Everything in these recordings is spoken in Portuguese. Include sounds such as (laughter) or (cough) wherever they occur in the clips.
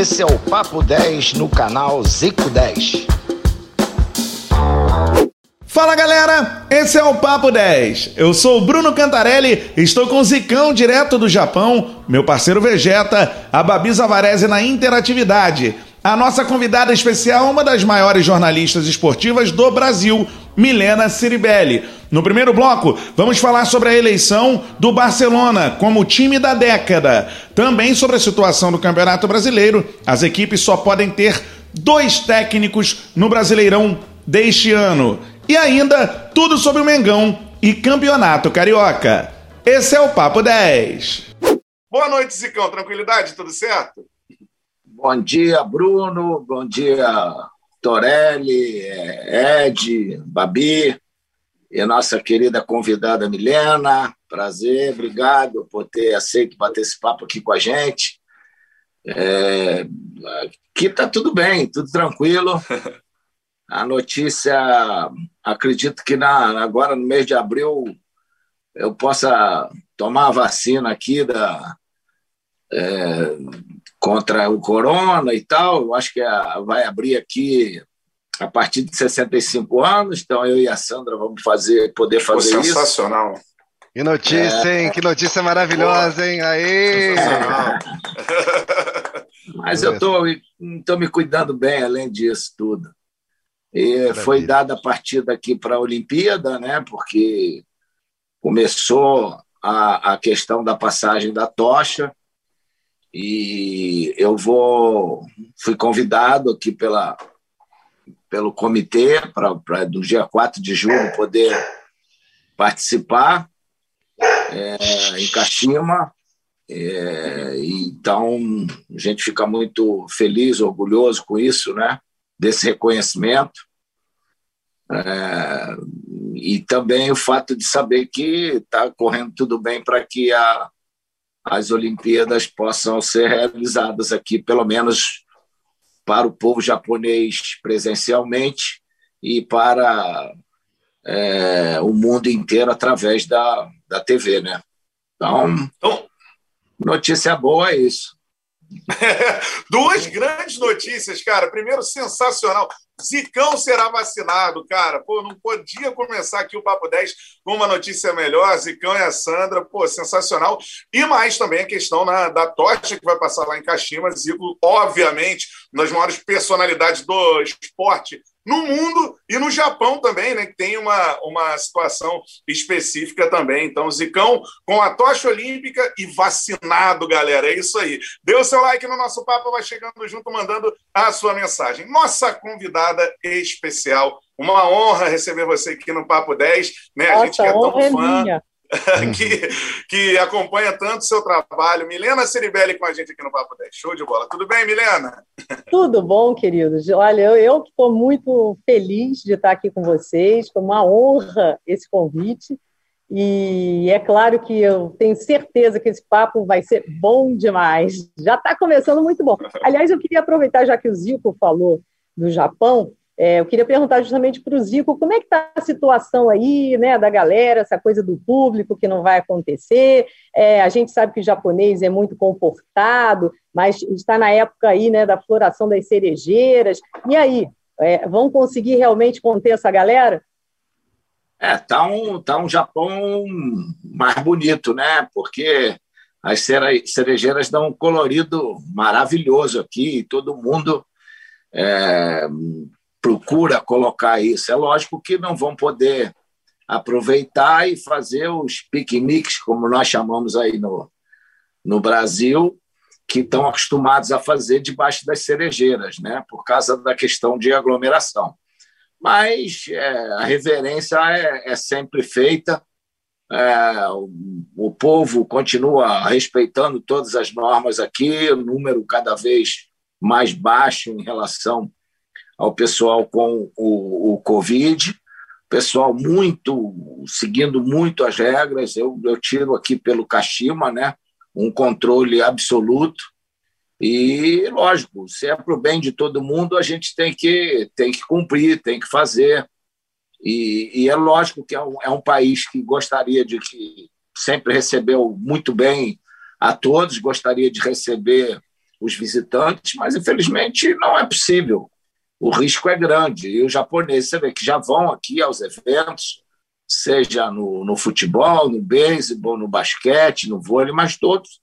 Esse é o Papo 10 no canal Zico 10. Fala galera, esse é o Papo 10. Eu sou o Bruno Cantarelli, estou com o Zicão direto do Japão, meu parceiro Vegeta, a Babi Zavarese na interatividade. A nossa convidada especial é uma das maiores jornalistas esportivas do Brasil, Milena Ciribelli. No primeiro bloco, vamos falar sobre a eleição do Barcelona como time da década. Também sobre a situação do Campeonato Brasileiro. As equipes só podem ter dois técnicos no Brasileirão deste ano. E ainda tudo sobre o Mengão e Campeonato Carioca. Esse é o Papo 10. Boa noite, Zicão. Tranquilidade? Tudo certo? Bom dia, Bruno. Bom dia, Torelli, Ed, Babi e nossa querida convidada Milena. Prazer, obrigado por ter aceito bater esse papo aqui com a gente. É, aqui está tudo bem, tudo tranquilo. (laughs) A notícia, acredito que na, agora no mês de abril eu possa tomar a vacina aqui da, é, contra o corona e tal. Eu acho que a, vai abrir aqui a partir de 65 anos, então eu e a Sandra vamos fazer, poder fazer Pô, sensacional. isso. Que notícia, é... hein? Que notícia maravilhosa, hein? Aí! (laughs) (laughs) Mas eu estou tô, tô me cuidando bem, além disso tudo. E foi dada a partida aqui para a Olimpíada, né? Porque começou a, a questão da passagem da tocha e eu vou fui convidado aqui pela pelo comitê para do dia 4 de julho poder participar é, em Kashima. É, então, a gente fica muito feliz, orgulhoso com isso, né? desse reconhecimento. É, e também o fato de saber que está correndo tudo bem para que a, as Olimpíadas possam ser realizadas aqui, pelo menos para o povo japonês presencialmente e para é, o mundo inteiro através da, da TV, né? Então, então, notícia boa é isso. (laughs) Duas grandes notícias, cara. Primeiro, sensacional. Zicão será vacinado, cara. Pô, não podia começar aqui o Papo 10 com uma notícia melhor. Zicão e a Sandra, pô, sensacional. E mais também a questão na, da tocha que vai passar lá em Caxias. Zico, obviamente, uma das maiores personalidades do esporte no mundo e no Japão também, né, que tem uma, uma situação específica também. Então, Zicão com a tocha olímpica e vacinado, galera. É isso aí. Dê o seu like no nosso papo, vai chegando junto, mandando a sua mensagem. Nossa convidada especial. Uma honra receber você aqui no Papo 10. Né? A gente que é tão é fã. Minha. (laughs) que, que acompanha tanto o seu trabalho. Milena Ceribelli com a gente aqui no Papo 10. Show de bola. Tudo bem, Milena? Tudo bom, queridos. Olha, eu estou muito feliz de estar aqui com vocês. Foi uma honra esse convite. E é claro que eu tenho certeza que esse papo vai ser bom demais. Já está começando muito bom. (laughs) Aliás, eu queria aproveitar, já que o Zico falou do Japão, é, eu queria perguntar justamente para o Zico como é que está a situação aí, né, da galera, essa coisa do público que não vai acontecer. É, a gente sabe que o japonês é muito comportado, mas está na época aí, né, da floração das cerejeiras. E aí, é, vão conseguir realmente conter essa galera? É, tá um, tá um Japão mais bonito, né? Porque as cerejeiras dão um colorido maravilhoso aqui, todo mundo é, procura colocar isso. É lógico que não vão poder aproveitar e fazer os piqueniques, como nós chamamos aí no, no Brasil, que estão acostumados a fazer debaixo das cerejeiras, né? por causa da questão de aglomeração. Mas é, a reverência é, é sempre feita, é, o, o, povo continua respeitando todas as normas aqui, o número cada vez mais baixo em relação ao pessoal com o, o Covid, pessoal muito seguindo muito as regras. Eu, eu tiro aqui pelo Kashima, né? Um controle absoluto. E, lógico, se é para o bem de todo mundo, a gente tem que, tem que cumprir, tem que fazer. E, e é lógico que é um, é um país que gostaria de que sempre recebeu muito bem a todos, gostaria de receber os visitantes, mas infelizmente não é possível. O risco é grande. E os japoneses, você vê que já vão aqui aos eventos, seja no, no futebol, no beisebol, no basquete, no vôlei, mas todos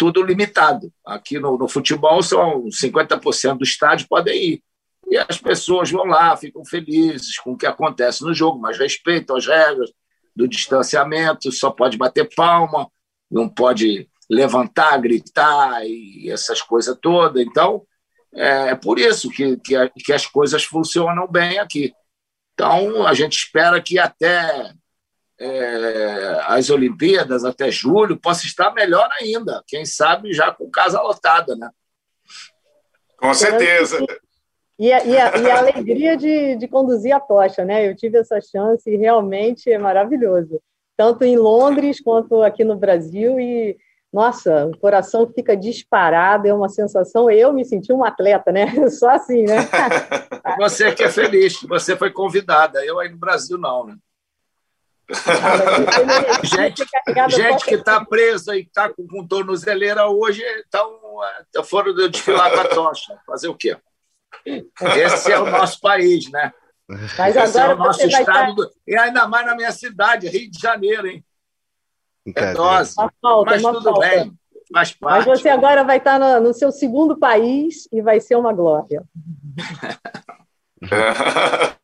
tudo limitado. Aqui no, no futebol, são 50% do estádio podem ir. E as pessoas vão lá, ficam felizes com o que acontece no jogo, mas respeitam as regras do distanciamento, só pode bater palma, não pode levantar, gritar e essas coisas todas. Então, é, é por isso que, que, que as coisas funcionam bem aqui. Então, a gente espera que até é, as Olimpíadas até julho possa estar melhor ainda. Quem sabe já com casa lotada, né? Com certeza. E a, e a, e a alegria de, de conduzir a tocha, né? Eu tive essa chance e realmente é maravilhoso. Tanto em Londres quanto aqui no Brasil. E, nossa, o coração fica disparado, é uma sensação. Eu me senti um atleta, né? (laughs) Só assim, né? (laughs) Você que é feliz, você foi convidada. Eu aí no Brasil, não, né? (laughs) gente, gente que está presa e está com, com tornozeleira hoje então, foram desfilar com a tocha. Fazer o quê? Esse é o nosso país, né? Mas Esse é o nosso estado. Estar... Do... E ainda mais na minha cidade, Rio de Janeiro, hein? É dose. Falta, mas tudo falta. bem. Mas você agora vai estar no, no seu segundo país e vai ser uma glória. (laughs)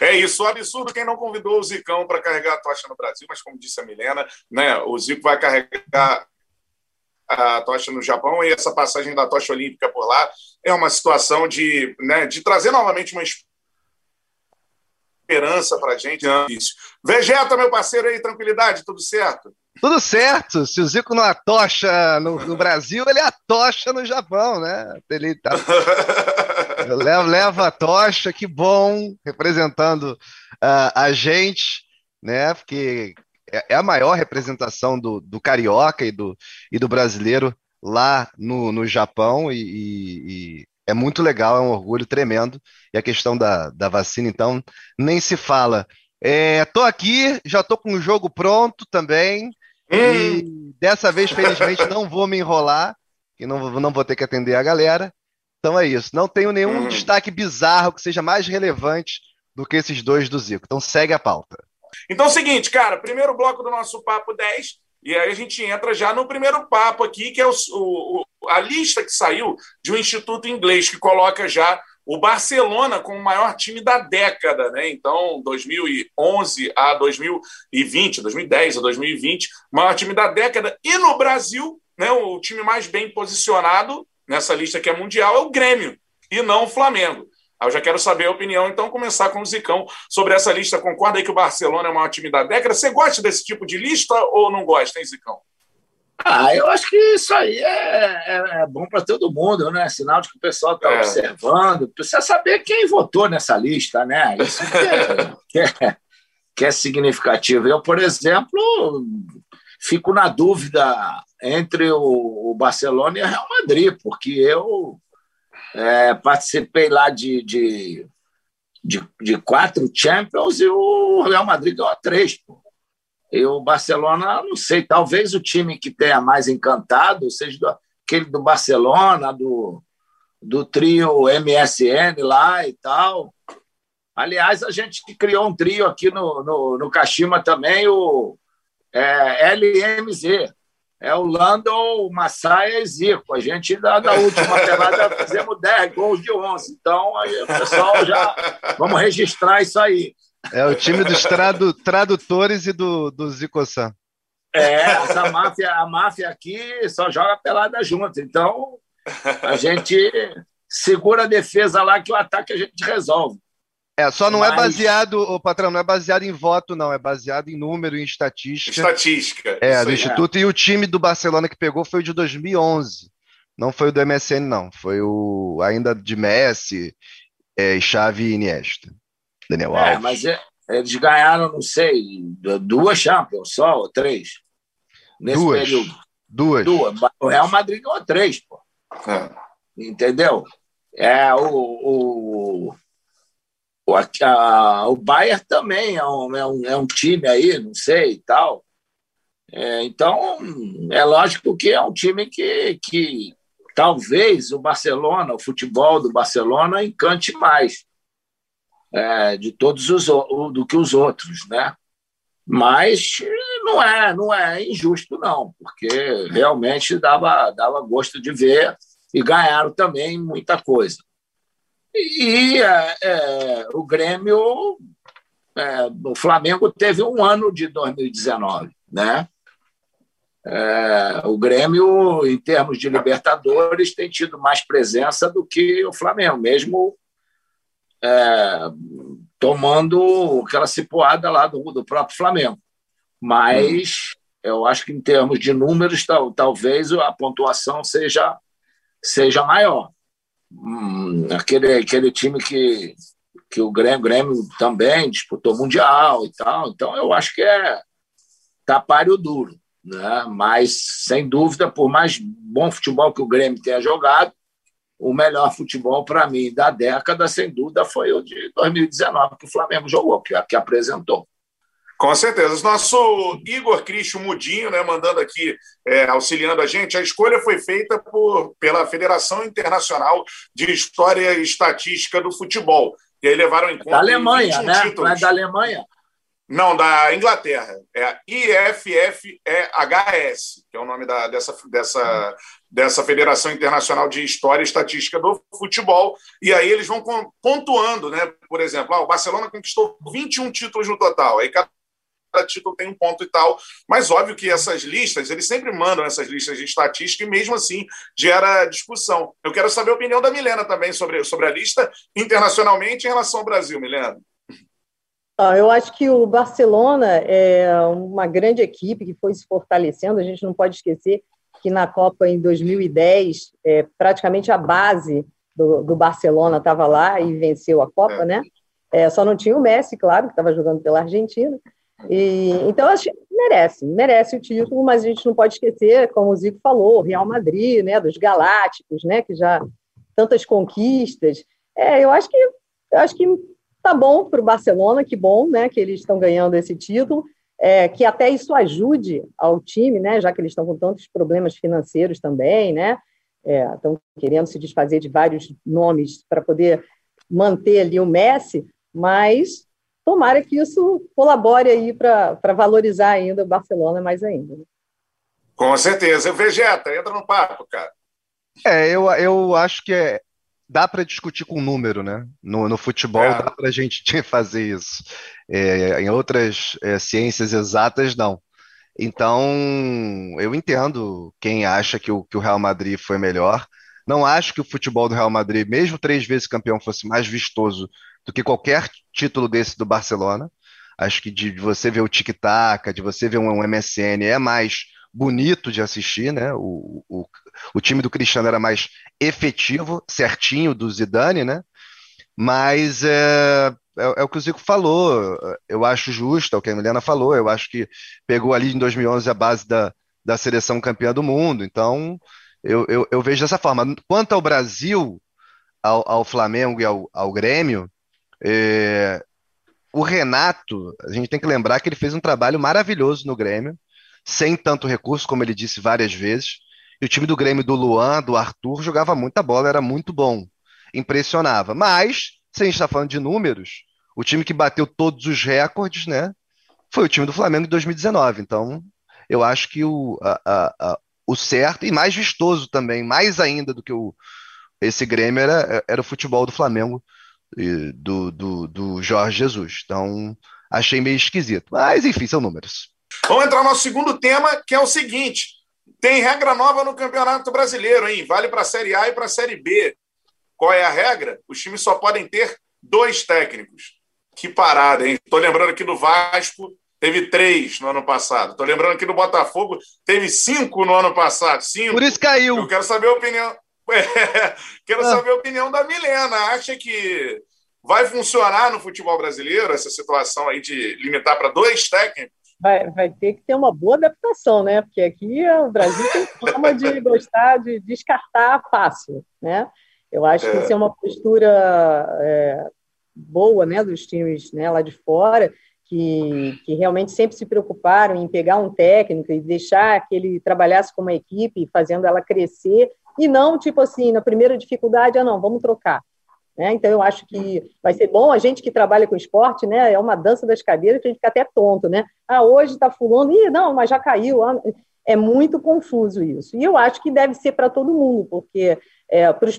É isso, um absurdo quem não convidou o Zicão para carregar a tocha no Brasil, mas como disse a Milena, né, o Zico vai carregar a tocha no Japão e essa passagem da tocha olímpica por lá é uma situação de, né, de trazer novamente uma esperança para a gente. Vegeta, meu parceiro aí, tranquilidade, tudo certo? Tudo certo. Se o Zico não atocha no, no Brasil, ele atocha no Japão, né? Ele tá... (laughs) leva, leva a tocha, que bom, representando uh, a gente, né? Porque é, é a maior representação do, do carioca e do, e do brasileiro lá no, no Japão e, e, é muito legal, é um orgulho tremendo. E a questão da, da vacina, então, nem se fala. É, tô aqui, já tô com o jogo pronto também. Hum. E dessa vez, felizmente, não vou me enrolar e não, não vou ter que atender a galera. Então é isso. Não tenho nenhum hum. destaque bizarro que seja mais relevante do que esses dois do Zico. Então segue a pauta. Então é o seguinte, cara, primeiro bloco do nosso Papo 10, e aí a gente entra já no primeiro papo aqui, que é o, o, a lista que saiu de um instituto inglês que coloca já o Barcelona como o maior time da década, né? Então, 2011 a 2020, 2010 a 2020, maior time da década. E no Brasil, né, o time mais bem posicionado nessa lista que é mundial é o Grêmio e não o Flamengo. Eu já quero saber a opinião, então, começar com o Zicão sobre essa lista. Concorda aí que o Barcelona é o maior time da década? Você gosta desse tipo de lista ou não gosta, hein, Zicão? Ah, eu acho que isso aí é, é, é bom para todo mundo, né? Sinal de que o pessoal está é. observando. Precisa saber quem votou nessa lista, né? Isso que é, que é, que é significativo. Eu, por exemplo, fico na dúvida entre o, Barcelona e o Real Madrid, porque eu é, participei lá de, de, de, de, quatro Champions e o Real Madrid ganhou três. Pô. E o Barcelona, não sei, talvez o time que tenha mais encantado seja do, aquele do Barcelona, do, do trio MSN lá e tal. Aliás, a gente criou um trio aqui no, no, no Kashima também, o é, LMZ. É o Lando, o Massaia e Zico. A gente, da, da última pelada, fizemos 10 gols de 11. Então, aí o pessoal já... Vamos registrar isso aí. É o time dos tradu, tradutores e do, do Zico-san. É, essa máfia, a máfia aqui só joga pelada junto. Então, a gente segura a defesa lá que o ataque a gente resolve. É, só não é Mas... é baseado, o patrão, não é baseado em voto, não, é baseado em número, em estatística. Estatística. É, do Instituto. É. E o time do Barcelona que pegou foi o de 2011. Não foi o do MSN, não. Foi o ainda de Messi, é, Xavi e Iniesta. Daniel é, Alves. É, mas eles ganharam, não sei, duas Champions só, ou três? Nesse duas. período. Duas. Duas. O Real Madrid ganhou três, pô. É. Entendeu? É, o, o, o, a, o Bayern também é um, é, um, é um time aí, não sei e tal. É, então, é lógico que é um time que, que, talvez o Barcelona, o futebol do Barcelona encante mais é, de todos os do que os outros, né? Mas não é, não é injusto não, porque realmente dava dava gosto de ver e ganharam também muita coisa. E é, é, o Grêmio, é, o Flamengo teve um ano de 2019, né? É, o Grêmio, em termos de Libertadores, tem tido mais presença do que o Flamengo, mesmo é, tomando aquela cipoada lá do, do próprio Flamengo. Mas eu acho que, em termos de números, tal, talvez a pontuação seja, seja maior. Hum, aquele, aquele time que, que o Grêmio, Grêmio também disputou Mundial e tal. Então, eu acho que é tapáreo duro. Né? Mas, sem dúvida, por mais bom futebol que o Grêmio tenha jogado, o melhor futebol para mim da década, sem dúvida, foi o de 2019 que o Flamengo jogou, que, que apresentou. Com certeza. Nosso Igor Cristo Mudinho, né, mandando aqui, é, auxiliando a gente, a escolha foi feita por, pela Federação Internacional de História e Estatística do Futebol. E aí levaram em conta. Da Alemanha, né? Títulos. Não é da Alemanha? Não, da Inglaterra. É IFFEHS, que é o nome da, dessa, dessa, dessa Federação Internacional de História e Estatística do Futebol. E aí eles vão pontuando, né? Por exemplo, ah, o Barcelona conquistou 21 títulos no total. Aí cada título tem um ponto e tal. Mas óbvio que essas listas, eles sempre mandam essas listas de estatística e mesmo assim gera discussão. Eu quero saber a opinião da Milena também sobre, sobre a lista internacionalmente em relação ao Brasil, Milena. Ah, eu acho que o Barcelona é uma grande equipe que foi se fortalecendo. A gente não pode esquecer que na Copa em 2010, é, praticamente a base do, do Barcelona estava lá e venceu a Copa, é. né? É, só não tinha o Messi, claro, que estava jogando pela Argentina. E, então, acho que merece, merece o título, mas a gente não pode esquecer, como o Zico falou, o Real Madrid, né, dos Galácticos, né, que já tantas conquistas. É, eu acho que eu acho que Tá bom para o Barcelona, que bom, né, que eles estão ganhando esse título, é, que até isso ajude ao time, né, já que eles estão com tantos problemas financeiros também, né, é, estão querendo se desfazer de vários nomes para poder manter ali o Messi, mas tomara que isso colabore aí para valorizar ainda o Barcelona mais ainda. Né? Com certeza. Vegeta, entra no papo, cara. É, eu, eu acho que é, dá para discutir com número, né? No, no futebol é. dá para a gente (laughs) fazer isso. É, em outras é, ciências exatas, não. Então, eu entendo quem acha que o, que o Real Madrid foi melhor. Não acho que o futebol do Real Madrid, mesmo três vezes campeão, fosse mais vistoso do que qualquer título desse do Barcelona. Acho que de, de você ver o tic-tac, de você ver um, um MSN, é mais bonito de assistir, né? O, o, o time do Cristiano era mais efetivo, certinho do Zidane, né? Mas é, é, é, o que o Zico falou, eu acho justo, é o que a Milena falou, eu acho que pegou ali em 2011 a base da, da seleção campeã do mundo, então eu, eu, eu vejo dessa forma. Quanto ao Brasil, ao, ao Flamengo e ao, ao Grêmio, é, o Renato, a gente tem que lembrar que ele fez um trabalho maravilhoso no Grêmio, sem tanto recurso, como ele disse várias vezes. E o time do Grêmio do Luan, do Arthur, jogava muita bola, era muito bom. Impressionava. Mas, se a gente está falando de números, o time que bateu todos os recordes, né? Foi o time do Flamengo em 2019. Então, eu acho que o, a, a, a, o certo, e mais vistoso também, mais ainda do que o, esse Grêmio, era, era o futebol do Flamengo, do, do, do Jorge Jesus. Então, achei meio esquisito. Mas, enfim, são números. Vamos entrar no nosso segundo tema, que é o seguinte: tem regra nova no Campeonato Brasileiro, hein? Vale para a Série A e para a Série B. Qual é a regra? Os times só podem ter dois técnicos. Que parada, hein? Estou lembrando que no Vasco teve três no ano passado. Estou lembrando que no Botafogo teve cinco no ano passado. Cinco. Por isso caiu. Eu quero saber a opinião. (laughs) Quero ah. saber a opinião da Milena. Acha que vai funcionar no futebol brasileiro essa situação aí de limitar para dois técnicos? Vai, vai ter que ter uma boa adaptação, né? Porque aqui o Brasil tem forma de gostar de descartar fácil, né? Eu acho que isso é uma postura é, boa, né, dos times né, lá de fora, que, que realmente sempre se preocuparam em pegar um técnico e deixar que ele trabalhasse com uma equipe, fazendo ela crescer e não tipo assim, na primeira dificuldade, ah, não, vamos trocar. Né? Então, eu acho que vai ser bom a gente que trabalha com esporte, né? É uma dança das cadeiras que a gente fica até tonto, né? Ah, hoje está fulano, ih, não, mas já caiu. Ah, é muito confuso isso. E eu acho que deve ser para todo mundo, porque é, para os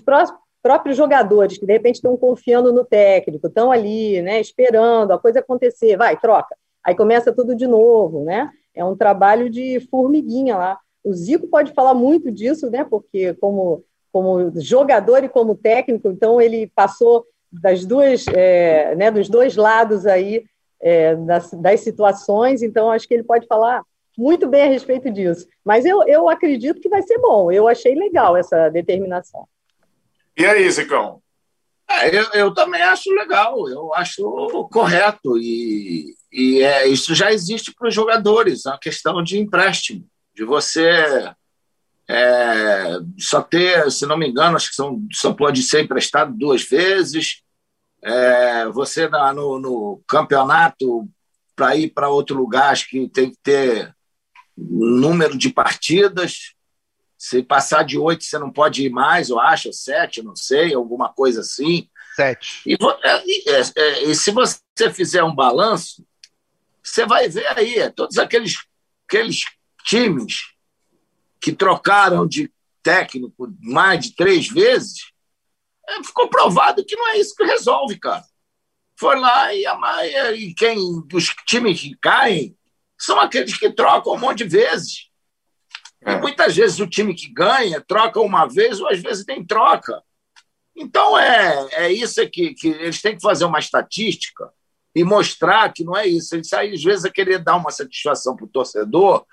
próprios jogadores que de repente estão confiando no técnico, estão ali, né, esperando a coisa acontecer, vai, troca. Aí começa tudo de novo, né? É um trabalho de formiguinha lá. O Zico pode falar muito disso, né? Porque como como jogador e como técnico, então ele passou das duas, é, né, dos dois lados aí é, das, das, situações, então acho que ele pode falar muito bem a respeito disso. Mas eu, eu acredito que vai ser bom, eu achei legal essa determinação. E aí, Zicão? É, eu, eu, também acho legal, eu acho correto, e, e é, isso já existe para os jogadores, a questão de empréstimo, de você é, só ter, se não me engano, acho que são, só pode ser emprestado duas vezes. É, você na, no, no, campeonato, para ir para outro lugar, acho que tem que ter número de partidas. Se passar de oito, você não pode ir mais, eu acho, sete, não sei, alguma coisa assim. Sete. E, é, é, é, e se você fizer um balanço, você vai ver aí todos aqueles, aqueles times que trocaram de técnico mais de três vezes, é, ficou provado que não é isso que resolve, cara. Foi lá e, a, e quem os times que caem são aqueles que trocam um monte de vezes. É. muitas vezes o time que ganha troca uma vez ou às vezes nem troca. Então é, é isso que, que eles têm que fazer uma estatística e mostrar que não é isso. Eles às vezes a querer dar uma satisfação para o torcedor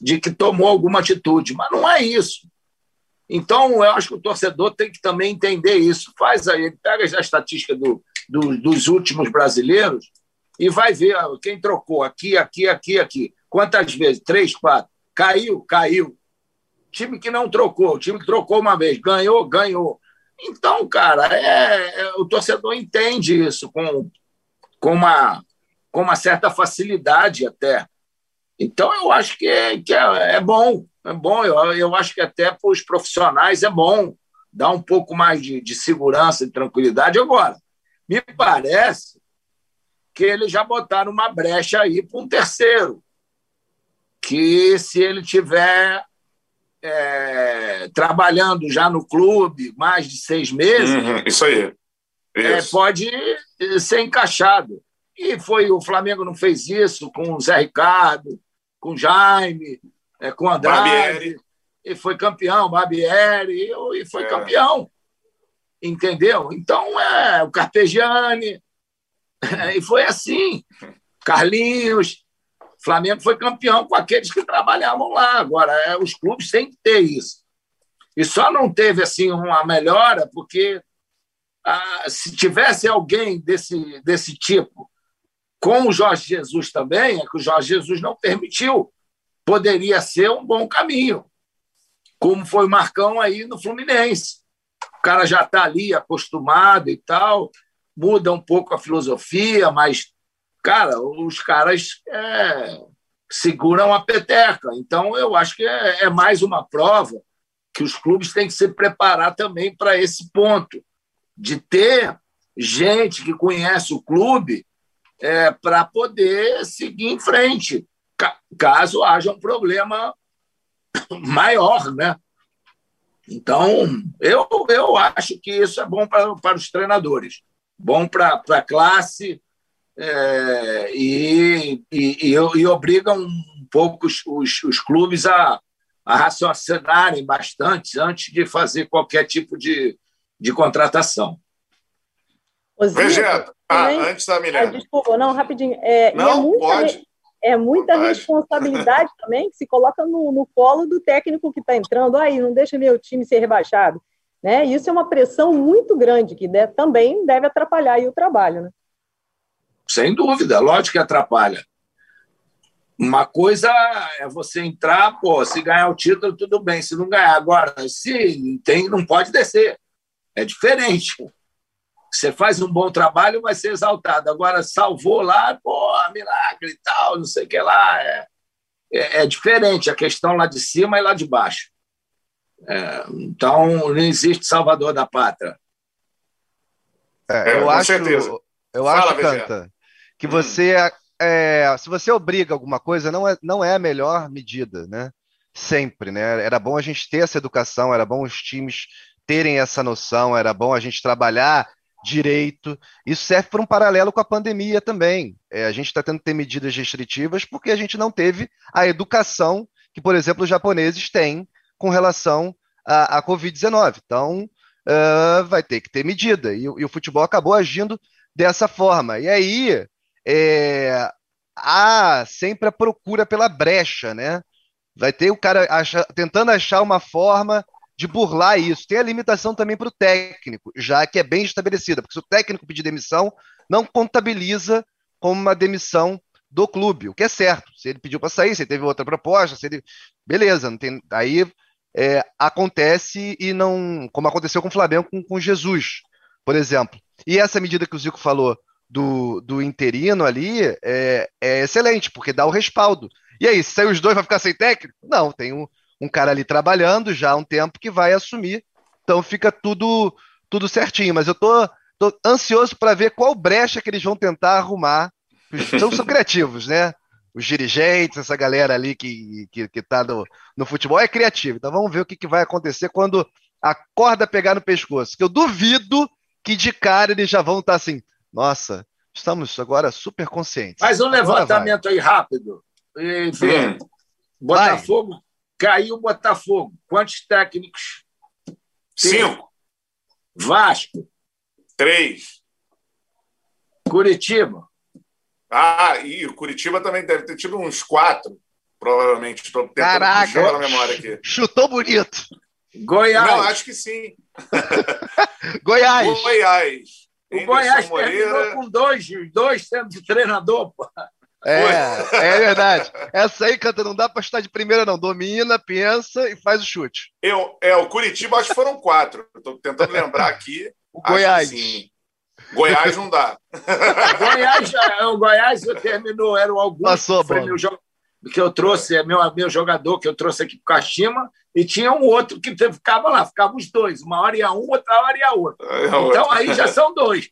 de que tomou alguma atitude, mas não é isso. Então, eu acho que o torcedor tem que também entender isso. Faz aí, pega a estatística do, do, dos últimos brasileiros e vai ver quem trocou aqui, aqui, aqui, aqui. Quantas vezes? Três, quatro. Caiu, caiu. Time que não trocou, time que trocou uma vez, ganhou, ganhou. Então, cara, é, é o torcedor entende isso com, com, uma, com uma certa facilidade até. Então, eu acho que é, que é, é bom, é bom. Eu, eu acho que até para os profissionais é bom dar um pouco mais de, de segurança e tranquilidade. Agora, me parece que eles já botaram uma brecha aí para um terceiro, que se ele tiver é, trabalhando já no clube mais de seis meses, uhum, isso aí. É, pode ser encaixado. E foi o Flamengo não fez isso com o Zé Ricardo, com Jaime, é, com Andrade, Barbieri. e foi campeão, Barbieri, e, e foi é. campeão. Entendeu? Então, é, o Carpegiani, (laughs) e foi assim. Carlinhos, Flamengo foi campeão com aqueles que trabalhavam lá. Agora, é, os clubes têm que ter isso. E só não teve assim uma melhora porque ah, se tivesse alguém desse, desse tipo com o Jorge Jesus também, é que o Jorge Jesus não permitiu. Poderia ser um bom caminho, como foi o Marcão aí no Fluminense. O cara já está ali acostumado e tal, muda um pouco a filosofia, mas, cara, os caras é, seguram a peteca. Então, eu acho que é, é mais uma prova que os clubes têm que se preparar também para esse ponto, de ter gente que conhece o clube é, para poder seguir em frente, caso haja um problema maior, né? Então, eu, eu acho que isso é bom para, para os treinadores, bom para a classe é, e, e, e, e obriga um pouco os, os, os clubes a, a raciocinarem bastante antes de fazer qualquer tipo de, de contratação. Vegeta, ah, antes da Milena. Ah, desculpa, não, rapidinho. É, não, é muita, pode. É muita pode. responsabilidade (laughs) também que se coloca no, no colo do técnico que está entrando. Aí, não deixa meu time ser rebaixado. Né? Isso é uma pressão muito grande que deve, também deve atrapalhar o trabalho. Né? Sem dúvida, lógico que atrapalha. Uma coisa é você entrar, pô, se ganhar o título, tudo bem. Se não ganhar, agora, se tem, não pode descer. É diferente. Você faz um bom trabalho, vai ser exaltado. Agora, salvou lá, pô, milagre e tal, não sei o que lá. É, é, é diferente a questão lá de cima e lá de baixo. É, então, não existe salvador da pátria. É, eu acho, certeza. eu Fala, acho, Canta, que hum. você, é, se você obriga alguma coisa, não é, não é a melhor medida, né? Sempre, né? Era bom a gente ter essa educação, era bom os times terem essa noção, era bom a gente trabalhar direito. Isso serve para um paralelo com a pandemia também. É, a gente está tendo que ter medidas restritivas porque a gente não teve a educação que, por exemplo, os japoneses têm com relação à, à Covid-19. Então, uh, vai ter que ter medida. E, e, o futebol acabou agindo dessa forma. E aí, é, há sempre a procura pela brecha, né? Vai ter o cara acha, tentando achar uma forma de burlar isso. Tem a limitação também para o técnico, já que é bem estabelecida, porque se o técnico pedir demissão, não contabiliza como uma demissão do clube, o que é certo. Se ele pediu para sair, se ele teve outra proposta, se ele. Beleza, não tem... aí é, acontece e não. Como aconteceu com o Flamengo com, com Jesus, por exemplo. E essa medida que o Zico falou do, do interino ali é, é excelente, porque dá o respaldo. E aí, se sair os dois, vai ficar sem técnico? Não, tem um, um cara ali trabalhando já há um tempo que vai assumir. Então fica tudo tudo certinho. Mas eu tô, tô ansioso para ver qual brecha que eles vão tentar arrumar. São, são criativos, né? Os dirigentes, essa galera ali que, que, que tá no, no futebol é criativa. Então vamos ver o que, que vai acontecer quando a corda pegar no pescoço. Que eu duvido que de cara eles já vão estar tá assim, nossa, estamos agora super conscientes. Faz um levantamento aí rápido. E. Botafogo Caiu o Botafogo. Quantos técnicos? Cinco. Vasco. Três. Curitiba. Ah, e o Curitiba também deve ter tido uns quatro, provavelmente. Estou tentando Caraca, na memória aqui. Chutou bonito. Goiás. Não, acho que sim. (laughs) Goiás. Goiás. O Goiás terminou com dois, dois sendo de treinador, pô. É, é verdade. Essa aí, Canta, não dá para chutar de primeira, não. Domina, pensa e faz o chute. Eu, é, o Curitiba acho que foram quatro. Estou tentando lembrar aqui. O Goiás. Sim. Goiás não dá. (laughs) Goiás, o Goiás terminou, era o Augusto, Passou, foi meu, que eu trouxe, é meu, meu jogador que eu trouxe aqui para Kashima, e tinha um outro que ficava lá, ficavam os dois, uma hora ia um, outra hora ia outro. É então aí já são dois.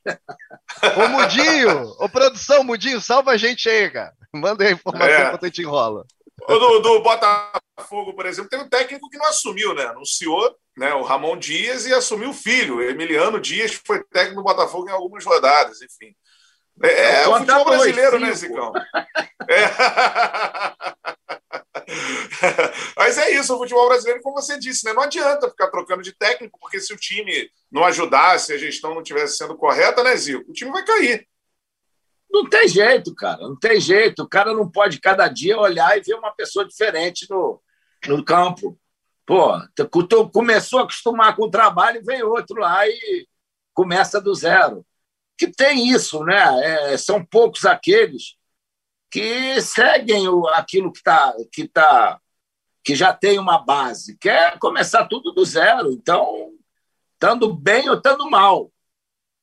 Ô Mudinho, ô produção, Mudinho, salva a gente aí, cara. Manda aí a informação é. enquanto a gente enrola. O do, do Botafogo, por exemplo, teve um técnico que não assumiu, né? Anunciou né, o Ramon Dias e assumiu o filho. Emiliano Dias foi técnico do Botafogo em algumas rodadas, enfim. É, é o futebol brasileiro, né, Zicão? É. (laughs) (laughs) Mas é isso, o futebol brasileiro, como você disse, né? não adianta ficar trocando de técnico, porque se o time não ajudasse, a gestão não estivesse sendo correta, né, Zico? O time vai cair. Não tem jeito, cara, não tem jeito. O cara não pode cada dia olhar e ver uma pessoa diferente no, no campo. Pô, começou a acostumar com o trabalho e vem outro lá e começa do zero. Que tem isso, né? É, são poucos aqueles que seguem o, aquilo que está que tá, que já tem uma base, quer começar tudo do zero. Então, estando bem ou estando mal.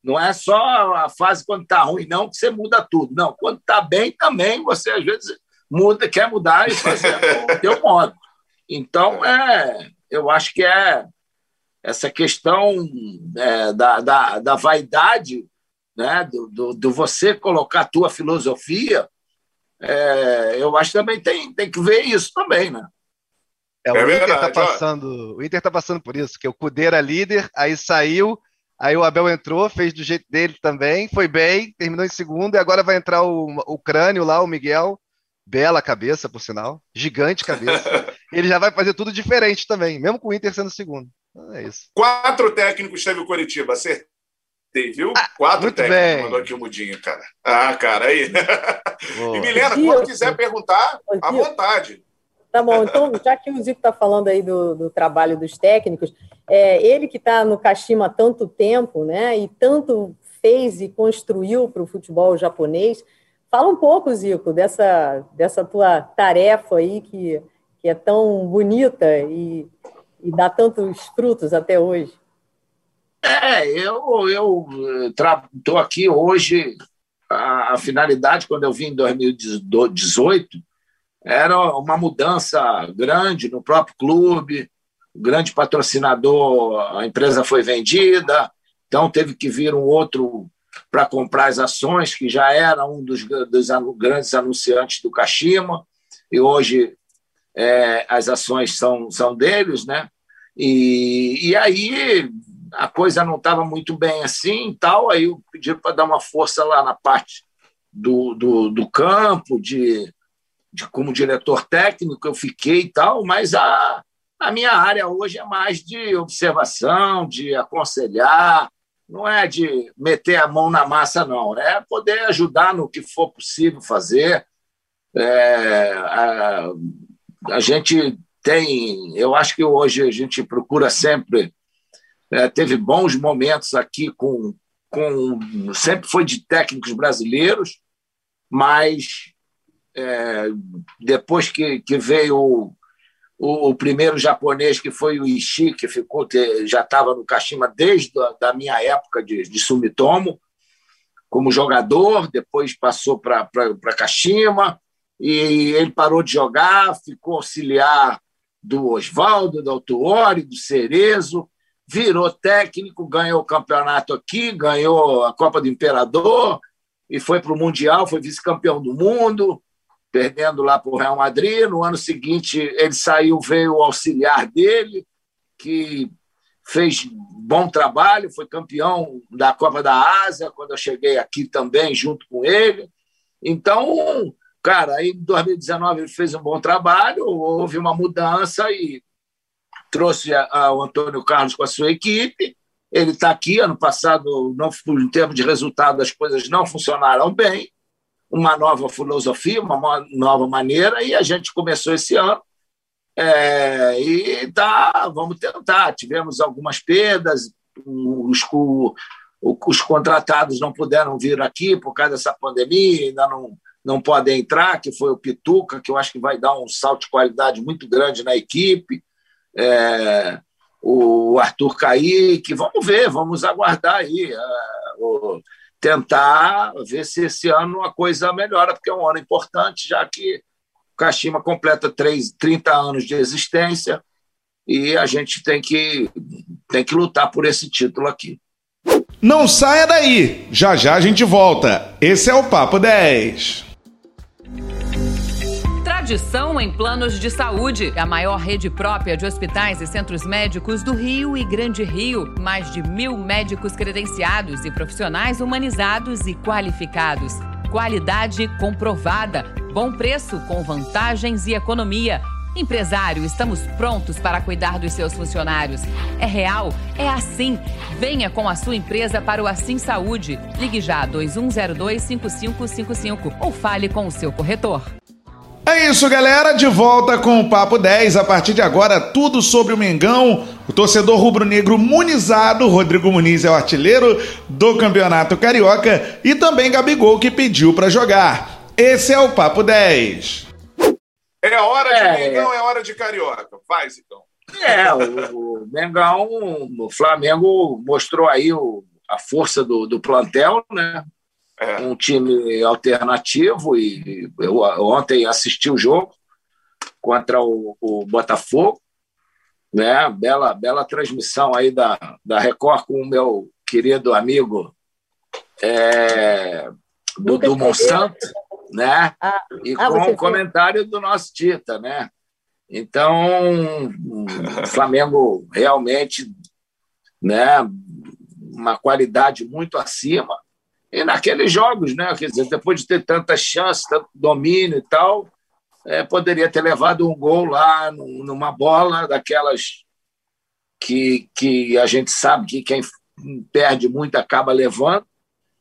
Não é só a fase quando está ruim, não, que você muda tudo. Não, quando está bem também, você às vezes muda, quer mudar e fazer (laughs) o teu modo. Então, é, eu acho que é essa questão é, da, da, da vaidade, né, do, do, do você colocar a tua filosofia é, eu acho que também tem, tem que ver isso também, né? É, o, é Inter tá passando, o Inter tá passando por isso, que o Cudê era líder, aí saiu, aí o Abel entrou, fez do jeito dele também, foi bem, terminou em segundo, e agora vai entrar o, o crânio lá, o Miguel, bela cabeça, por sinal, gigante cabeça. (laughs) ele já vai fazer tudo diferente também, mesmo com o Inter sendo segundo. É isso. Quatro técnicos teve o Curitiba, acertei tem, viu? Ah, Quatro técnicos mandou aqui o Mudinho, cara. Ah, cara, aí. (laughs) e Milena, quando quiser perguntar, à vontade. Tá bom, então, já que o Zico está falando aí do, do, trabalho dos técnicos, é, ele que está no Kashima há tanto tempo, né, e tanto fez e construiu para o futebol japonês, fala um pouco, Zico, dessa, dessa tua tarefa aí que, que é tão bonita e, e dá tantos frutos até hoje. É, eu estou aqui hoje. A, a, finalidade, quando eu vim em 2018, era uma mudança grande no próprio clube, grande patrocinador, a empresa foi vendida, então teve que vir um outro para comprar as ações, que já era um dos, dos grandes anunciantes do Kashima, e hoje é, as ações são, são deles, né? E, e aí a coisa não estava muito bem assim tal, aí eu pedi para dar uma força lá na parte do, do, do campo, de, de como diretor técnico eu fiquei e tal, mas a, a minha área hoje é mais de observação, de aconselhar, não é de meter a mão na massa, não, é poder ajudar no que for possível fazer. É, a, a gente tem, eu acho que hoje a gente procura sempre, é, teve bons momentos aqui com, com, sempre foi de técnicos brasileiros, mas é, depois que, que veio o, o, primeiro japonês, que foi o Ishii, que ficou, já estava no Kashima desde a da minha época de, de Sumitomo, como jogador, depois passou para Kashima, e ele parou de jogar, ficou auxiliar do Oswaldo, do Altuori, do Cerezo, virou técnico, ganhou o campeonato aqui, ganhou a Copa do Imperador e foi para o Mundial, foi vice-campeão do mundo, perdendo lá para o Real Madrid. No ano seguinte, ele saiu, veio o auxiliar dele, que fez bom trabalho, foi campeão da Copa da Ásia, quando eu cheguei aqui também, junto com ele. Então, Cara, aí em 2019 ele fez um bom trabalho, houve uma mudança e trouxe a, a, o Antônio Carlos com a sua equipe. Ele está aqui. Ano passado, não, em termos de resultado, as coisas não funcionaram bem. Uma nova filosofia, uma nova maneira, e a gente começou esse ano. É, e tá, vamos tentar. Tivemos algumas perdas, os, os contratados não puderam vir aqui por causa dessa pandemia, ainda não não podem entrar, que foi o Pituca, que eu acho que vai dar um salto de qualidade muito grande na equipe. É, o Arthur Caíque, vamos ver, vamos aguardar aí, é, o, tentar ver se esse ano a coisa melhora, porque é um ano importante, já que o Kashima completa três, 30 anos de existência e a gente tem que, tem que lutar por esse título aqui. Não saia daí, já já a gente volta. Esse é o Papo 10. Tradição em planos de saúde. A maior rede própria de hospitais e centros médicos do Rio e Grande Rio. Mais de mil médicos credenciados e profissionais humanizados e qualificados. Qualidade comprovada. Bom preço com vantagens e economia. Empresário, estamos prontos para cuidar dos seus funcionários. É real? É assim. Venha com a sua empresa para o Assim Saúde. Ligue já 2102-5555 ou fale com o seu corretor. É isso, galera. De volta com o Papo 10. A partir de agora, tudo sobre o Mengão. O torcedor rubro-negro munizado, Rodrigo Muniz é o artilheiro do Campeonato Carioca e também Gabigol que pediu para jogar. Esse é o Papo 10. É hora de é, Mengão, é hora de Carioca. Vai, Zicão. É, o, o Mengão, o Flamengo mostrou aí o, a força do, do plantel, né? É. um time alternativo e eu ontem assisti o jogo contra o, o Botafogo, né? Bela, bela transmissão aí da, da Record com o meu querido amigo é, Dudu Monsanto, né? Ah, e ah, com o comentário do nosso Tita, né? Então, o Flamengo realmente, né, uma qualidade muito acima e naqueles jogos, né? Quer dizer, depois de ter tantas chances, tanto domínio e tal, é, poderia ter levado um gol lá numa bola daquelas que, que a gente sabe que quem perde muito acaba levando,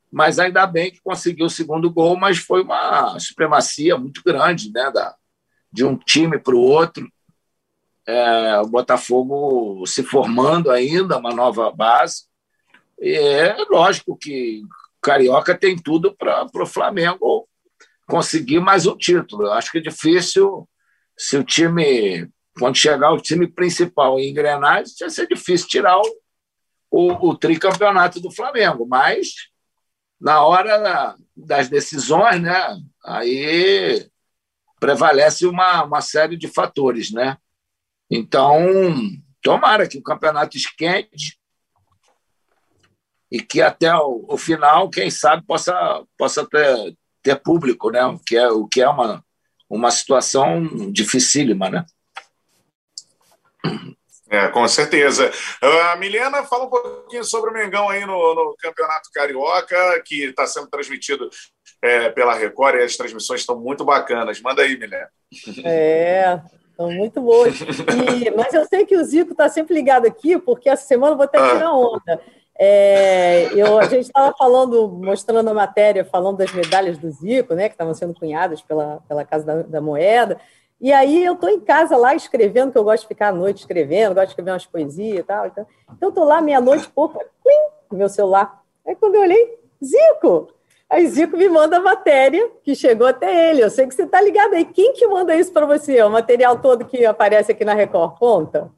mas ainda bem que conseguiu o segundo gol, mas foi uma supremacia muito grande, né? Da, de um time para o outro. É, o Botafogo se formando ainda, uma nova base. E é lógico que Carioca tem tudo para o Flamengo conseguir mais um título. Eu acho que é difícil se o time, quando chegar o time principal em engrenagem, vai ser difícil tirar o, o, o tricampeonato do Flamengo. Mas na hora das decisões, né, aí prevalece uma, uma série de fatores, né? Então, tomara que o campeonato esquente e que até o, o final, quem sabe, possa, possa ter, ter público, né? o, que é, o que é uma, uma situação dificílima. Né? É, com certeza. A Milena fala um pouquinho sobre o Mengão aí no, no Campeonato Carioca, que está sendo transmitido é, pela Record e as transmissões estão muito bacanas. Manda aí, Milena. É, estão muito boas. E, mas eu sei que o Zico está sempre ligado aqui, porque essa semana eu vou até tirar ah. onda. É, eu, a gente estava falando, mostrando a matéria, falando das medalhas do Zico, né, que estavam sendo cunhadas pela, pela Casa da, da Moeda. E aí eu estou em casa lá escrevendo, que eu gosto de ficar à noite escrevendo, gosto de escrever umas poesias e tal. Então, então eu estou lá meia-noite pouco, plim, meu celular. Aí quando eu olhei, Zico! Aí Zico me manda a matéria que chegou até ele. Eu sei que você está ligado aí. Quem que manda isso para você? O material todo que aparece aqui na Record, conta?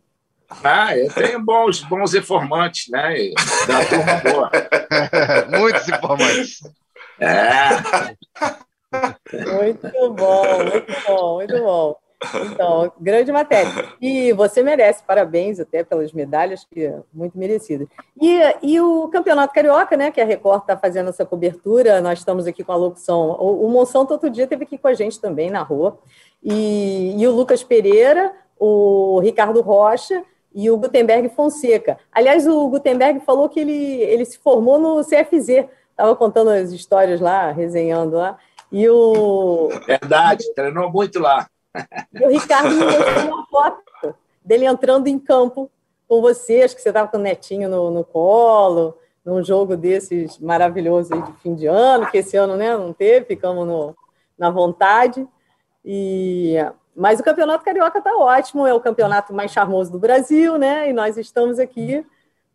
Ah, eu tenho bons, bons informantes, né? Da turma boa. (laughs) Muitos informantes. É. Muito bom, muito bom, muito bom. Então, grande matéria. E você merece, parabéns até pelas medalhas, que é muito merecidas. E, e o Campeonato Carioca, né, que a Record está fazendo essa cobertura, nós estamos aqui com a locução. O, o Monsanto outro dia esteve aqui com a gente também na rua. E, e o Lucas Pereira, o Ricardo Rocha e o Gutenberg Fonseca. Aliás, o Gutenberg falou que ele, ele se formou no CFZ, estava contando as histórias lá, resenhando lá. E o. Verdade, treinou muito lá. E o Ricardo me mostrou uma (laughs) foto dele entrando em campo com você, acho que você estava com o netinho no, no colo, num jogo desses maravilhosos de fim de ano, que esse ano né, não teve, ficamos no, na vontade. E mas o Campeonato Carioca está ótimo, é o campeonato mais charmoso do Brasil, né? E nós estamos aqui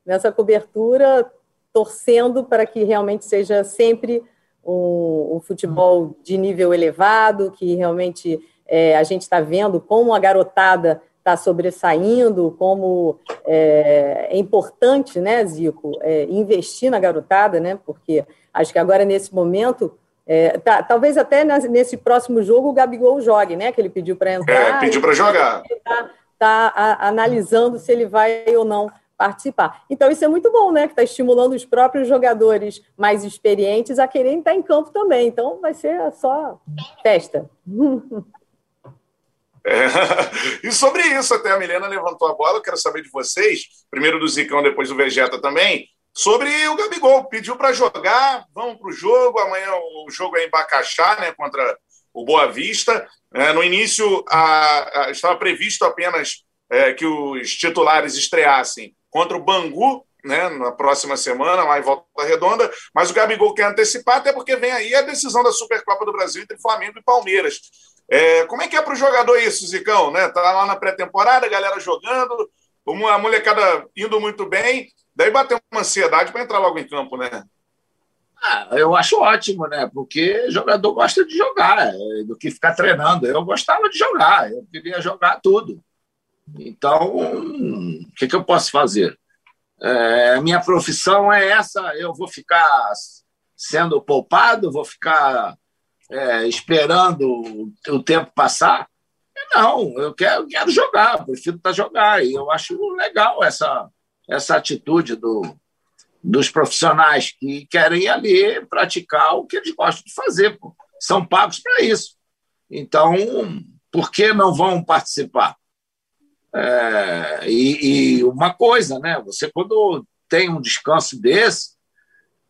nessa cobertura torcendo para que realmente seja sempre um, um futebol de nível elevado, que realmente é, a gente está vendo como a garotada está sobressaindo, como é, é, importante, né, Zico, é, investir na garotada, né? Porque acho que agora nesse momento é, tá, talvez até nesse próximo jogo o Gabigol jogue, né? Que ele pediu para entrar. É, pediu para jogar. Está tá, tá analisando se ele vai ou não participar. Então, isso é muito bom, né? Que está estimulando os próprios jogadores mais experientes a quererem estar em campo também. Então, vai ser só festa. É. (laughs) E sobre isso, até a Milena levantou a bola, eu quero saber de vocês, primeiro do Zicão, depois do Vegeta também. Sobre o Gabigol, pediu para jogar, vamos para o jogo. Amanhã o jogo é em Bacaxá, né, contra o Boa Vista. É, no início, a, a, estava previsto apenas é, que os titulares estreassem contra o Bangu, né, na próxima semana, lá em Volta Redonda, mas o Gabigol quer antecipar, até porque vem aí a decisão da Supercopa do Brasil entre Flamengo e Palmeiras. É, como é que é para o jogador isso, Zicão? Né? Tá lá na pré-temporada, galera jogando, a molecada indo muito bem, Daí bateu uma ansiedade para entrar logo em campo, né? Ah, eu acho ótimo, né? Porque jogador gosta de jogar, é, do que ficar treinando. Eu gostava de jogar, eu queria jogar tudo. Então, o que, que eu posso fazer? É, minha profissão é essa, eu vou ficar sendo poupado, vou ficar é, esperando o tempo passar. Não, eu quero, quero jogar, prefiro estar jogar. E eu acho legal essa, essa atitude do, dos profissionais que querem ali praticar o que eles gostam de fazer. Pô. São pagos para isso. Então, por que não vão participar? É, e, e, uma coisa, né? Você, quando tem um descanso desse,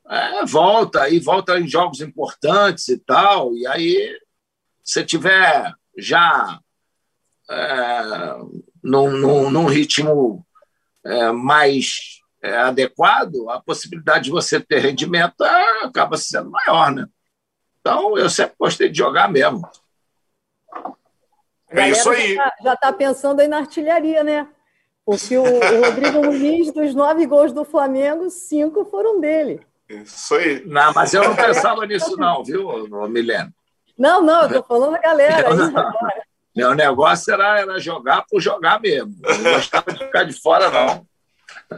é, volta e volta em jogos importantes e tal, e aí você tiver já é, num, num, num ritmo é, mais é, adequado, a possibilidade de você ter rendimento é, acaba sendo maior, né? Então, eu sempre gostei de jogar mesmo. É isso aí. Já está tá pensando aí na artilharia, né? Porque o, o Rodrigo (laughs) Muniz, dos nove gols do Flamengo, cinco foram dele. Isso aí. Não, mas eu não pensava nisso, não, viu, Milena? Não, não, eu estou falando da galera. Aí, agora. Meu negócio era, era jogar por jogar mesmo. não gostava de ficar de fora, não.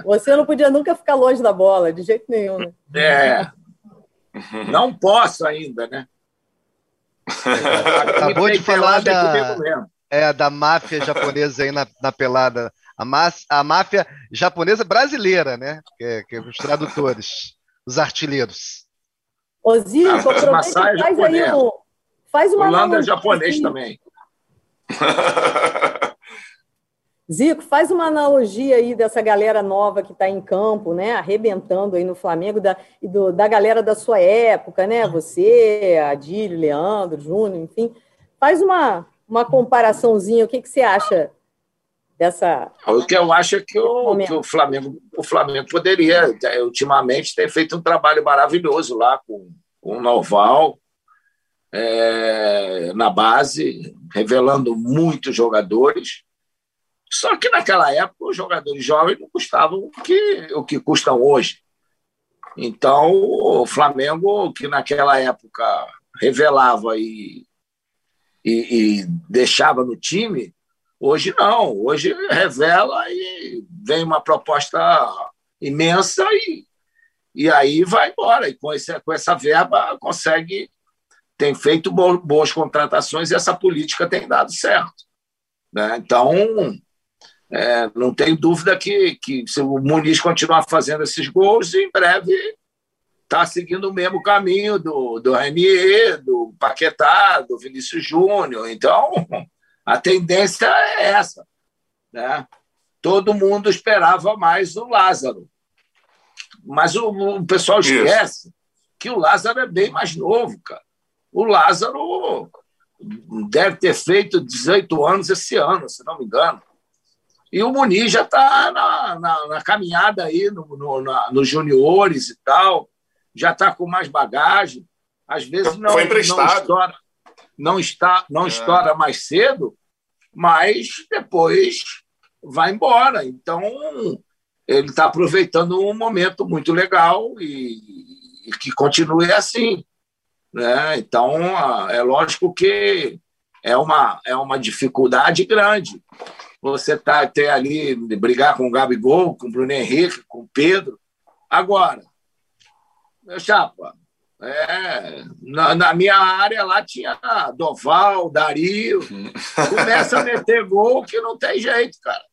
Você não podia nunca ficar longe da bola, de jeito nenhum, né? É. Não posso ainda, né? Acabou de falar da, é, da máfia japonesa aí na, na pelada. a, a máfia japonesa brasileira, né? Que, é, que os tradutores, os artilheiros. Ô, Zico, ah, aproveita e faz aí um, faz uma Holanda é japonês também. (laughs) Zico, faz uma analogia aí dessa galera nova que está em campo, né, arrebentando aí no Flamengo, da, do, da galera da sua época, né, você, Adílio, Leandro, Júnior, enfim. Faz uma, uma comparaçãozinha, o que, que você acha dessa... O que eu acho é que o, que o, Flamengo, o Flamengo poderia, ultimamente, ter feito um trabalho maravilhoso lá com, com o Noval, é, na base, revelando muitos jogadores, só que naquela época os jogadores jovens não custavam o que, o que custam hoje. Então, o Flamengo, que naquela época revelava e, e, e deixava no time, hoje não. Hoje revela e vem uma proposta imensa e, e aí vai embora. E com, esse, com essa verba consegue, tem feito boas contratações e essa política tem dado certo. Né? Então, é, não tenho dúvida que, que se o Muniz continuar fazendo esses gols, em breve está seguindo o mesmo caminho do, do Renier, do Paquetá, do Vinícius Júnior. Então, a tendência é essa. Né? Todo mundo esperava mais do Lázaro. Mas o, o pessoal esquece Isso. que o Lázaro é bem mais novo, cara. O Lázaro deve ter feito 18 anos esse ano, se não me engano. E o Muniz já está na, na, na, caminhada aí no, no, na, nos juniores e tal, já está com mais bagagem. Às vezes não, Foi emprestado. não estoura, não, está, não é. estoura mais cedo, mas depois vai embora. Então, ele está aproveitando um momento muito legal e, e que continue assim. Né? Então, é lógico que é uma, é uma dificuldade grande você tá, ter ali, brigar com o Gabigol, com o Bruno Henrique, com o Pedro. Agora, meu chapa, é, na, na, minha área lá tinha Doval, Dario. Começa a meter gol que não tem jeito, cara.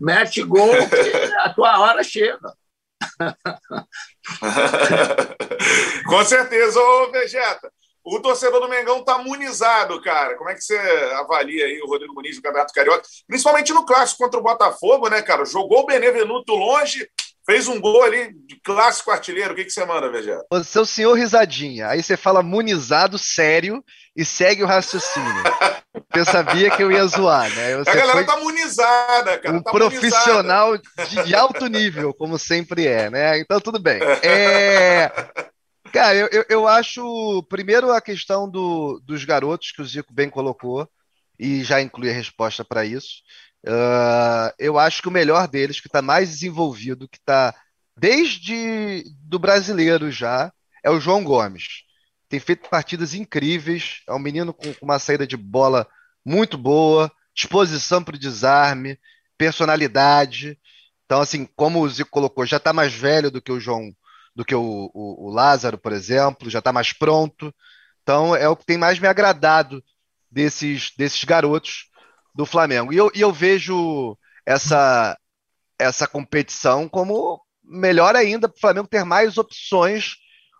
Mete gol que a tua hora chega. (laughs) Com certeza, ô Vegeta. O torcedor do Mengão está imunizado, cara. Como é que você avalia aí o Rodrigo Muniz no Campeonato Carioca? Principalmente no clássico contra o Botafogo, né, cara? Jogou o Benevenuto longe, fez um gol ali de clássico artilheiro. O que, que você manda, Vegeta? Você é o senhor risadinha. Aí você fala munizado, sério, e segue o raciocínio. (laughs) Eu sabia que eu ia zoar, né? Você a galera tá munizada, cara. Um tá profissional de, de alto nível, como sempre é, né? Então tudo bem. É... (laughs) Cara, eu, eu, eu, acho, primeiro, a questão do, dos garotos, que o Zico bem colocou, e já inclui a resposta para isso. Uh, eu acho que o melhor deles, que está mais desenvolvido, que está desde do brasileiro já, é o João Gomes. Tem feito partidas incríveis, é um menino com uma saída de bola muito boa, disposição para o desarme, personalidade. Então, assim, como o Zico colocou, já está mais velho do que o João do que o, o, o Lázaro, por exemplo, já está mais pronto. Então é o que tem mais me agradado desses, desses garotos do Flamengo. E eu, e eu vejo essa, essa competição como melhor ainda para o Flamengo ter mais opções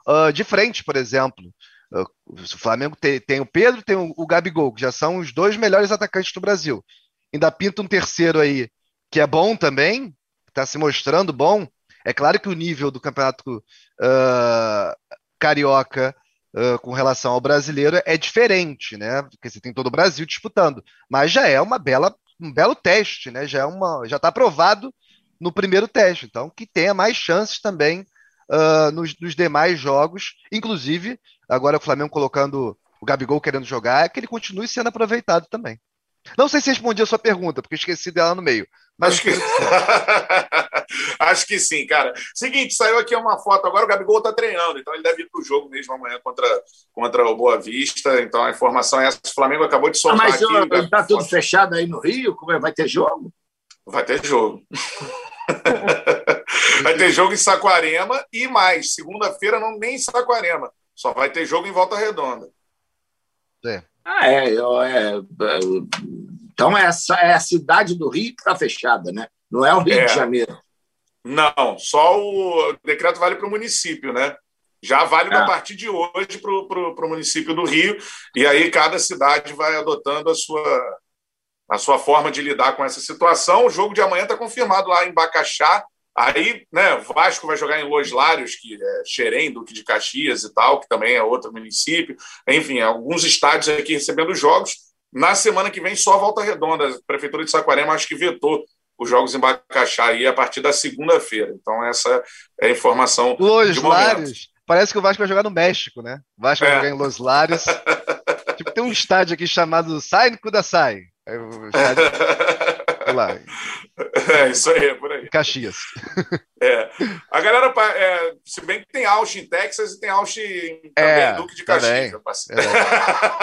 uh, de frente, por exemplo. Uh, o Flamengo tem, tem o Pedro, tem o, o Gabigol, que já são os dois melhores atacantes do Brasil. Ainda pinta um terceiro aí que é bom também, está se mostrando bom, é claro que o nível do campeonato uh, carioca uh, com relação ao brasileiro é diferente, né? Porque você tem todo o Brasil disputando, mas já é uma bela, um belo teste, né? Já é uma, já está aprovado no primeiro teste, então que tenha mais chances também uh, nos, nos demais jogos, inclusive agora o Flamengo colocando o Gabigol querendo jogar, é que ele continue sendo aproveitado também. Não sei se respondi a sua pergunta, porque esqueci dela no meio. Acho que... (laughs) acho que sim, cara. Seguinte, saiu aqui uma foto agora, o Gabigol tá treinando, então ele deve ir pro jogo mesmo amanhã contra, contra o Boa Vista. Então a informação é essa. O Flamengo acabou de soltar ah, mas, aqui. Mas tá tudo fechado aí no Rio? Como é? Vai ter jogo? Vai ter jogo. (laughs) vai ter jogo em Saquarema e mais. Segunda-feira não nem em Saquarema. Só vai ter jogo em Volta Redonda. É. Ah, é, é, é Então, essa é a cidade do Rio que está fechada, né? Não é o Rio É. de Janeiro. Não, só o decreto vale para o município, né? Já vale a É. partir de hoje para o município do Rio, e aí cada cidade vai adotando a sua, a sua forma de lidar com essa situação. O jogo de amanhã está confirmado lá em Bacaxá. Aí, né, Vasco vai jogar em Los Lários, que é Xerém, Duque de Caxias e tal, que também é outro município. Enfim, alguns estádios aqui recebendo jogos. Na semana que vem, só Volta Redonda. A Prefeitura de Saquarema acho que vetou os jogos em Bacaxá aí a partir da segunda-feira. Então, essa é a informação Los. Lários. Parece que o Vasco vai jogar no México, né? O Vasco vai É. jogar em Los Lários. (laughs) tipo, tem um estádio aqui chamado Sai Kudasai. Aí o estádio, (laughs) sei lá, (laughs) É isso aí, é por aí. Caxias. (laughs) É. A galera, é, se bem que tem Austin em Texas e tem Austin em É, Duque de Caxias. também. parceiro.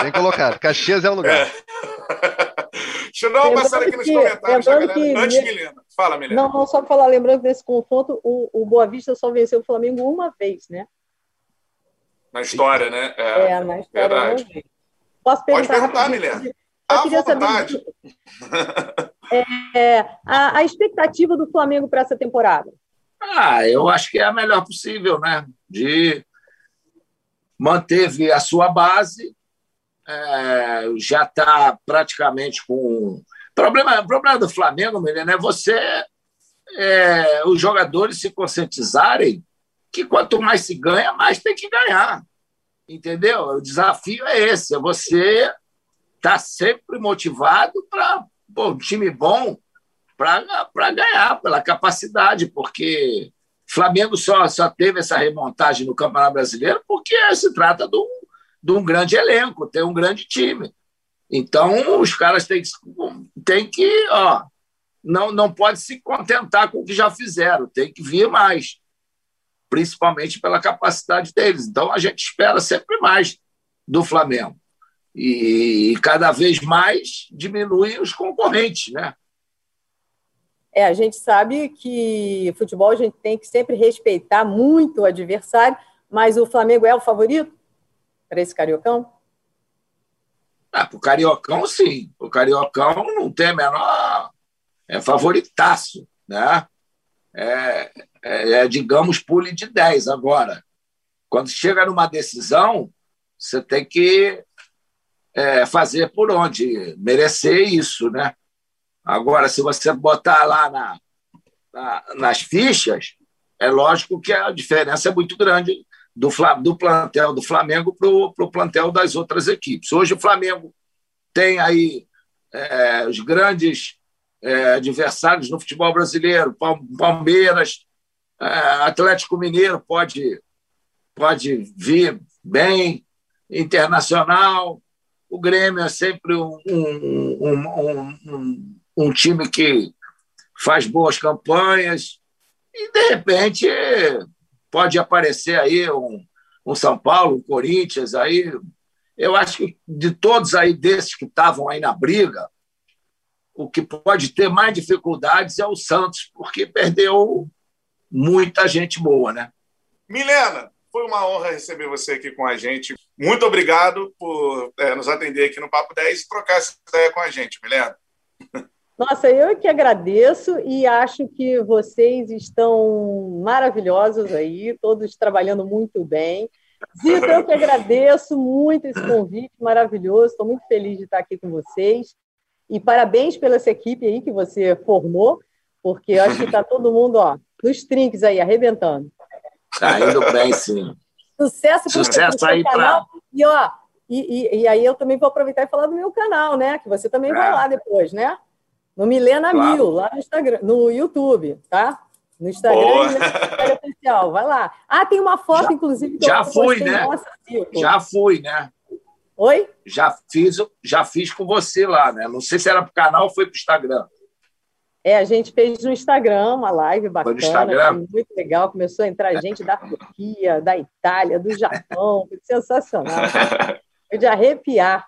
Bem colocado. Caxias é o lugar. É. (laughs) Deixa eu dar uma passada aqui nos comentários da galera. que- Antes, Milena. Fala, Milena. Não, não, só para falar, lembrando que nesse confronto o, o Boa Vista só venceu o Flamengo uma vez, né? Na história, né? É, na história verdade. Posso Pode perguntar perguntar, rapidinho? Milena. Eu queria vontade. saber é, a, a expectativa do Flamengo para essa temporada. Ah, eu acho que é a melhor possível, né? De manteve a sua base, é, já está praticamente com. Problema, problema do Flamengo, Milena, é você, é, os jogadores se conscientizarem que quanto mais se ganha, mais tem que ganhar. Entendeu? O desafio é esse: é você estar sempre motivado para um time bom para ganhar, pela capacidade, porque Flamengo só, só teve essa remontagem no Campeonato Brasileiro porque se trata de um, de um grande elenco, tem um grande time. Então, os caras têm que, têm que ó, não, não pode se contentar com o que já fizeram, tem que vir mais, principalmente pela capacidade deles. Então, a gente espera sempre mais do Flamengo. E, e cada vez mais diminui os concorrentes, né? É, a gente sabe que futebol a gente tem que sempre respeitar muito o adversário, mas o Flamengo é o favorito para esse Cariocão? Ah, para o Cariocão, sim. O Cariocão não tem a menor. É favoritaço, né? É, é, é, digamos, pule de 10 agora. Quando chega numa decisão, você tem que é, fazer por onde, merecer isso, né? Agora, se você botar lá na, na, nas fichas, é lógico que a diferença é muito grande do, do plantel do Flamengo para o plantel das outras equipes. Hoje o Flamengo tem aí é, os grandes é, adversários no futebol brasileiro, Palmeiras, é, Atlético Mineiro pode, pode vir bem, Internacional, o Grêmio é sempre um, um, um, um, time que faz boas campanhas e, de repente, pode aparecer aí um, um São Paulo, um Corinthians, aí eu acho que de todos aí desses que estavam aí na briga, o que pode ter mais dificuldades é o Santos, porque perdeu muita gente boa, né? Milena, foi uma honra receber você aqui com a gente. Muito obrigado por é, nos atender aqui no Papo 10 e trocar essa ideia com a gente, Milena. Nossa, eu que agradeço e acho que vocês estão maravilhosos aí, todos trabalhando muito bem. Zito, eu que agradeço muito esse convite maravilhoso, estou muito feliz de estar aqui com vocês. E parabéns pela essa equipe aí que você formou, porque eu acho que está todo mundo ó, nos trinques aí, arrebentando. Está indo bem, sim. Sucesso, Sucesso aí para. E, ó, e, e, e, aí eu também vou aproveitar e falar do meu canal, né? Que você também é. vai lá depois, né? No Milena claro. Mil, lá no Instagram, no YouTube, tá? No Instagram oficial, vai lá. Ah, tem uma foto, já, inclusive, que já eu fui, né? Nossa, já fui, né? Oi? Já fiz, já fiz com você lá, né? Não sei se era para o canal ou foi para o Instagram. É, a gente fez no Instagram uma live bacana, muito legal. Começou a entrar gente da Turquia, da Itália, do Japão, foi sensacional. (laughs) Foi de arrepiar.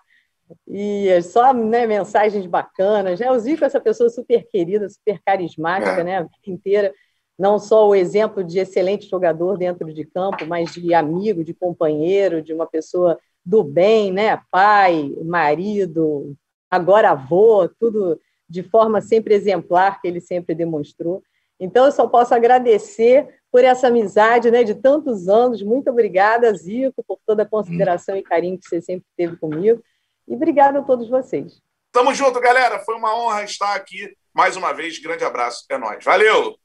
E só né, mensagens bacanas. Né? Eu vi com essa pessoa super querida, super carismática, é. né? A vida inteira. Não só o exemplo de excelente jogador dentro de campo, mas de amigo, de companheiro, de uma pessoa do bem, né? Pai, marido, agora avô, tudo de forma sempre exemplar que ele sempre demonstrou. Então, eu só posso agradecer por essa amizade né, de tantos anos. Muito obrigada, Zico, por toda a consideração e carinho que você sempre teve comigo. E obrigada a todos vocês. Tamo junto, galera. Foi uma honra estar aqui mais uma vez. Grande abraço. É nóis. Valeu!